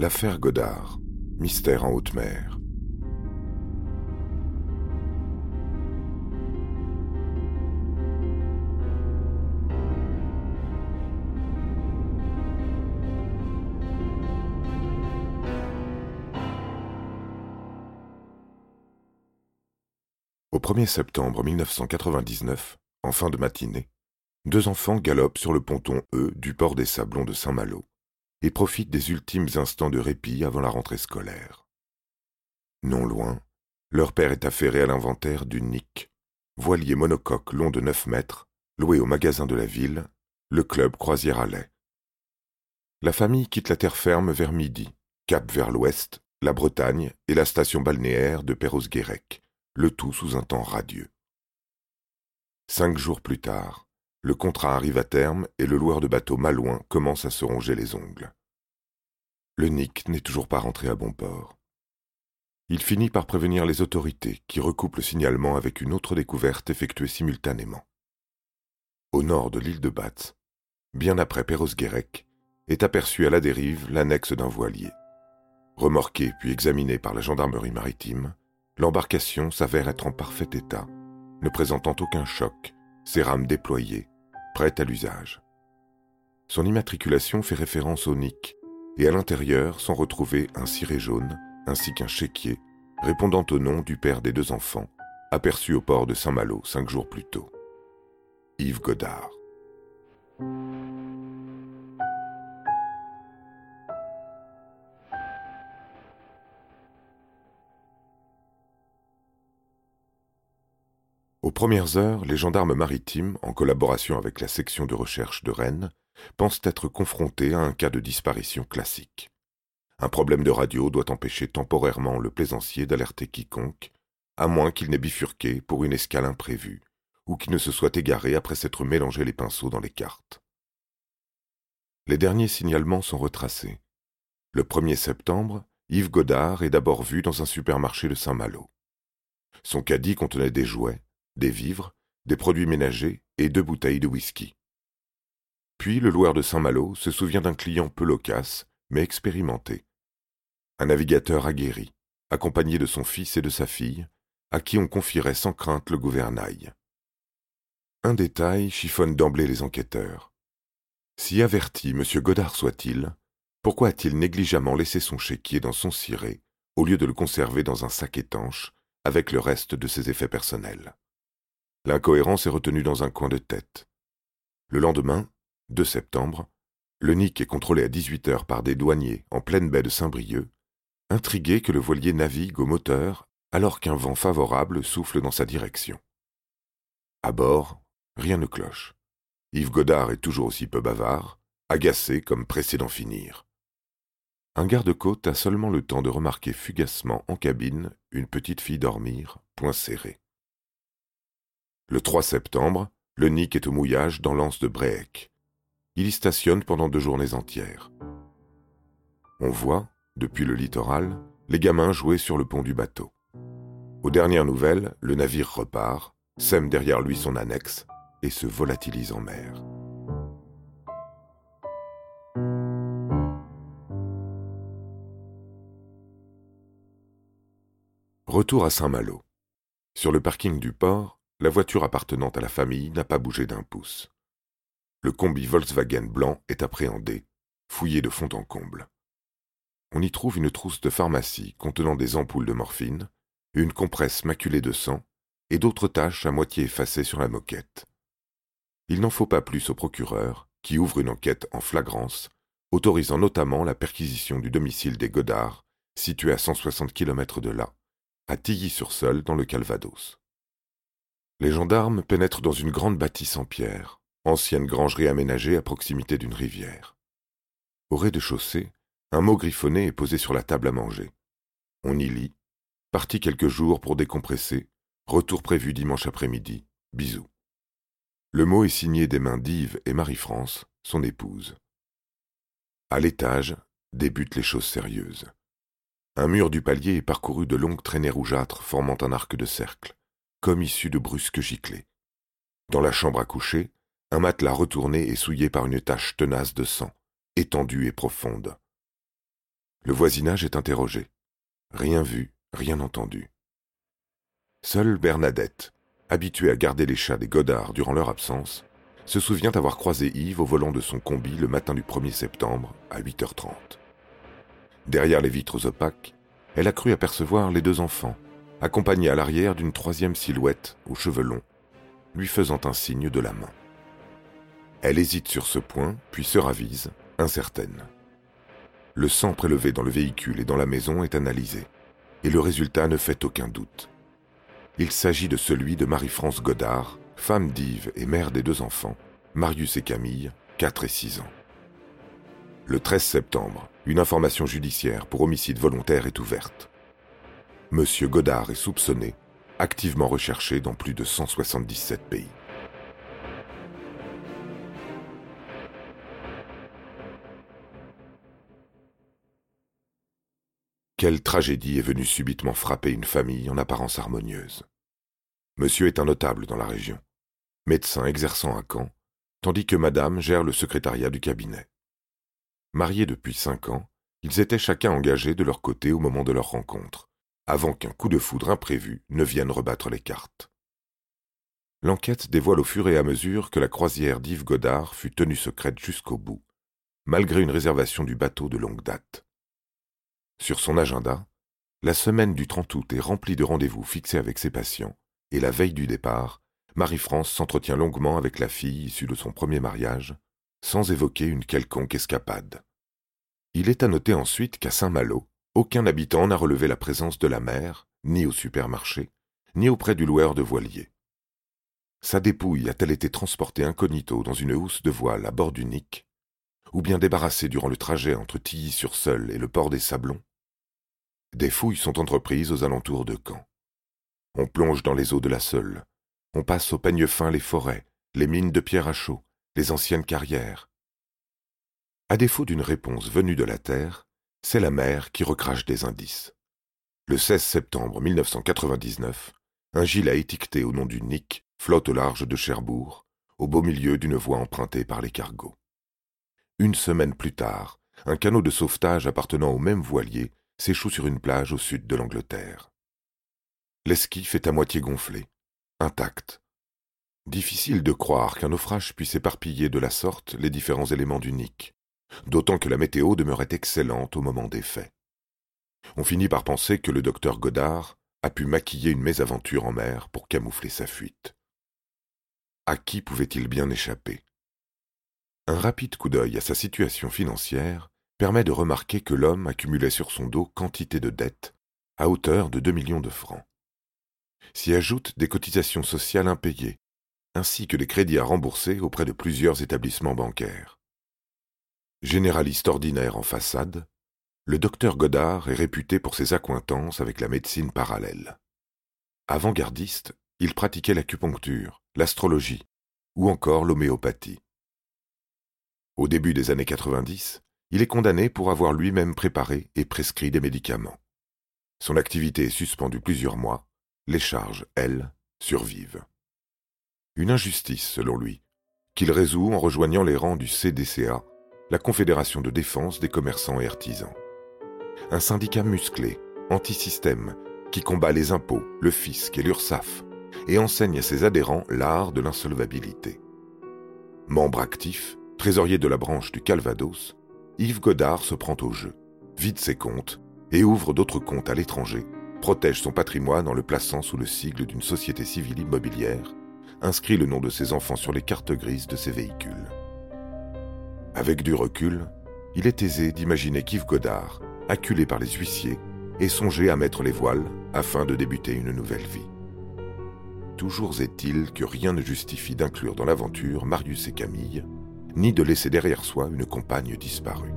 L'affaire Godard, mystère en haute mer. Au 1er septembre 1999, en fin de matinée, deux enfants galopent sur le ponton E du port des Sablons de Saint-Malo et profitent des ultimes instants de répit avant la rentrée scolaire. Non loin, leur père est affairé à l'inventaire d'une Nick, voilier monocoque long de neuf mètres, loué au magasin de la ville, le club Croisière à. La famille quitte la terre ferme vers midi, cap vers l'ouest, la Bretagne et la station balnéaire de Perros-Guirec, le tout sous un temps radieux. Cinq jours plus tard, le contrat arrive à terme et le loueur de bateau malouin commence à se ronger les ongles. Le Nick n'est toujours pas rentré à bon port. Il finit par prévenir les autorités qui recoupent le signalement avec une autre découverte effectuée simultanément. Au nord de l'île de Batz, bien après Perros-Guirec, est aperçu à la dérive l'annexe d'un voilier. Remorqué puis examiné par la gendarmerie maritime, l'embarcation s'avère être en parfait état, ne présentant aucun choc, ses rames déployées, prêtes à l'usage. Son immatriculation fait référence au NIC, et à l'intérieur sont retrouvés un ciré jaune ainsi qu'un chéquier répondant au nom du père des deux enfants, aperçu au port de Saint-Malo cinq jours plus tôt. Yves Godard. Aux premières heures, les gendarmes maritimes, en collaboration avec la section de recherche de Rennes, pensent être confrontés à un cas de disparition classique. Un problème de radio doit empêcher temporairement le plaisancier d'alerter quiconque, à moins qu'il n'ait bifurqué pour une escale imprévue, ou qu'il ne se soit égaré après s'être mélangé les pinceaux dans les cartes. Les derniers signalements sont retracés. Le 1er septembre, Yves Godard est d'abord vu dans un supermarché de Saint-Malo. Son caddie contenait des jouets, des vivres, des produits ménagers et deux bouteilles de whisky. Puis le loueur de Saint-Malo se souvient d'un client peu loquace, mais expérimenté. Un navigateur aguerri, accompagné de son fils et de sa fille, à qui on confierait sans crainte le gouvernail. Un détail chiffonne d'emblée les enquêteurs. Si averti M. Godard soit-il, pourquoi a-t-il négligemment laissé son chéquier dans son ciré au lieu de le conserver dans un sac étanche avec le reste de ses effets personnels? L'incohérence est retenue dans un coin de tête. Le lendemain, 2 septembre, le Nick est contrôlé à 18 heures par des douaniers en pleine baie de Saint-Brieuc, intrigués que le voilier navigue au moteur alors qu'un vent favorable souffle dans sa direction. À bord, rien ne cloche. Yves Godard est toujours aussi peu bavard, agacé comme pressé d'en finir. Un garde-côte a seulement le temps de remarquer fugacement en cabine une petite fille dormir, point serré. Le 3 septembre, le Nick est au mouillage dans l'anse de Bréhec. Il y stationne pendant deux journées entières. On voit, depuis le littoral, les gamins jouer sur le pont du bateau. Aux dernières nouvelles, le navire repart, sème derrière lui son annexe et se volatilise en mer. Retour à Saint-Malo. Sur le parking du port, la voiture appartenant à la famille n'a pas bougé d'un pouce. Le combi Volkswagen blanc est appréhendé, fouillé de fond en comble. On y trouve une trousse de pharmacie contenant des ampoules de morphine, une compresse maculée de sang et d'autres taches à moitié effacées sur la moquette. Il n'en faut pas plus au procureur, qui ouvre une enquête en flagrance, autorisant notamment la perquisition du domicile des Godards, situé à 160 km de là, à Tilly-sur-Seul dans le Calvados. Les gendarmes pénètrent dans une grande bâtisse en pierre, ancienne grangerie aménagée à proximité d'une rivière. Au rez-de-chaussée, un mot griffonné est posé sur la table à manger. On y lit Parti quelques jours pour décompresser, retour prévu dimanche après-midi, bisous. Le mot est signé des mains d'Yves et Marie-France, son épouse. À l'étage débutent les choses sérieuses. Un mur du palier est parcouru de longues traînées rougeâtres formant un arc de cercle comme issu de brusques giclées. Dans la chambre à coucher, un matelas retourné et souillé par une tache tenace de sang, étendue et profonde. Le voisinage est interrogé. Rien vu, rien entendu. Seule Bernadette, habituée à garder les chats des Godards durant leur absence, se souvient avoir croisé Yves au volant de son combi le matin du 1er septembre à 8h30. Derrière les vitres opaques, elle a cru apercevoir les deux enfants, accompagnés à l'arrière d'une troisième silhouette aux cheveux longs, lui faisant un signe de la main. Elle hésite sur ce point, puis se ravise, incertaine. Le sang prélevé dans le véhicule et dans la maison est analysé, et le résultat ne fait aucun doute. Il s'agit de celui de Marie-France Godard, femme d'Yves et mère des deux enfants, Marius et Camille, 4 et 6 ans. Le 13 septembre, une information judiciaire pour homicide volontaire est ouverte. Monsieur Godard est soupçonné, activement recherché dans plus de 177 pays. Quelle tragédie est venue subitement frapper une famille en apparence harmonieuse. Monsieur est un notable dans la région, médecin exerçant à Caen, tandis que Madame gère le secrétariat du cabinet. Mariés depuis cinq ans, ils étaient chacun engagés de leur côté au moment de leur rencontre, avant qu'un coup de foudre imprévu ne vienne rebattre les cartes. L'enquête dévoile au fur et à mesure que la croisière d'Yves Godard fut tenue secrète jusqu'au bout, malgré une réservation du bateau de longue date. Sur son agenda, la semaine du 30 août est remplie de rendez-vous fixés avec ses patients, et la veille du départ, Marie-France s'entretient longuement avec la fille issue de son premier mariage, sans évoquer une quelconque escapade. Il est à noter ensuite qu'à Saint-Malo, aucun habitant n'a relevé la présence de la mère, ni au supermarché, ni auprès du loueur de voilier. Sa dépouille a-t-elle été transportée incognito dans une housse de voile à bord du Nick, ou bien débarrassée durant le trajet entre Tilly-sur-Seul et le port des Sablons? Des fouilles sont entreprises aux alentours de Caen. On plonge dans les eaux de la Seule. On passe au peigne fin les forêts, les mines de pierre à chaud, les anciennes carrières. À défaut d'une réponse venue de la terre, c'est la mer qui recrache des indices. Le 16 septembre 1999, un gilet étiqueté au nom du Nick flotte au large de Cherbourg, au beau milieu d'une voie empruntée par les cargos. Une semaine plus tard, un canot de sauvetage appartenant au même voilier s'échoue sur une plage au sud de l'Angleterre. L'esquif est à moitié gonflé, intact. Difficile de croire qu'un naufrage puisse éparpiller de la sorte les différents éléments du Nick, d'autant que la météo demeurait excellente au moment des faits. On finit par penser que le docteur Godard a pu maquiller une mésaventure en mer pour camoufler sa fuite. À qui pouvait-il bien échapper? Un rapide coup d'œil à sa situation financière permet de remarquer que l'homme accumulait sur son dos quantité de dettes, à hauteur de deux millions de francs. S'y ajoutent des cotisations sociales impayées, ainsi que des crédits à rembourser auprès de plusieurs établissements bancaires. Généraliste ordinaire en façade, le docteur Godard est réputé pour ses accointances avec la médecine parallèle. Avant-gardiste, il pratiquait l'acupuncture, l'astrologie ou encore l'homéopathie. Au début des années 90, il est condamné pour avoir lui-même préparé et prescrit des médicaments. Son activité est suspendue plusieurs mois, les charges, elles, survivent. Une injustice, selon lui, qu'il résout en rejoignant les rangs du CDCA, la Confédération de défense des commerçants et artisans. Un syndicat musclé, anti-système, qui combat les impôts, le fisc et l'URSSAF, et enseigne à ses adhérents l'art de l'insolvabilité. Membre actif, trésorier de la branche du Calvados, Yves Godard se prend au jeu, vide ses comptes et ouvre d'autres comptes à l'étranger, protège son patrimoine en le plaçant sous le sigle d'une société civile immobilière, inscrit le nom de ses enfants sur les cartes grises de ses véhicules. Avec du recul, il est aisé d'imaginer qu'Yves Godard, acculé par les huissiers, ait songé à mettre les voiles afin de débuter une nouvelle vie. Toujours est-il que rien ne justifie d'inclure dans l'aventure Marius et Camille, ni de laisser derrière soi une compagne disparue.